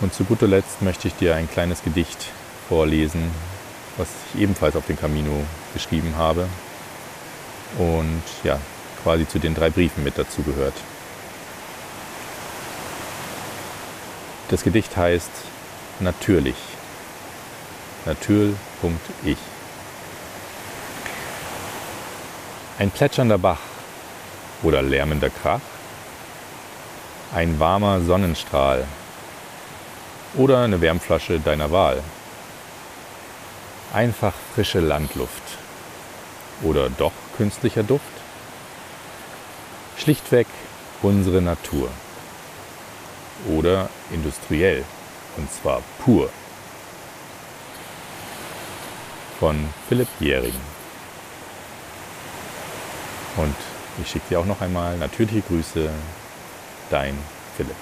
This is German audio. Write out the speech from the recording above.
Und zu guter Letzt möchte ich dir ein kleines Gedicht vorlesen, was ich ebenfalls auf den Camino geschrieben habe und ja, quasi zu den drei Briefen mit dazu gehört. Das Gedicht heißt Natürlich. Natür.ich. Ein plätschernder Bach oder lärmender Krach, ein warmer Sonnenstrahl oder eine Wärmflasche deiner Wahl. Einfach frische Landluft oder doch künstlicher Duft. Schlichtweg unsere Natur oder industriell und zwar pur. Von Philipp Jähring. Und ich schicke dir auch noch einmal natürliche Grüße, dein Philipp.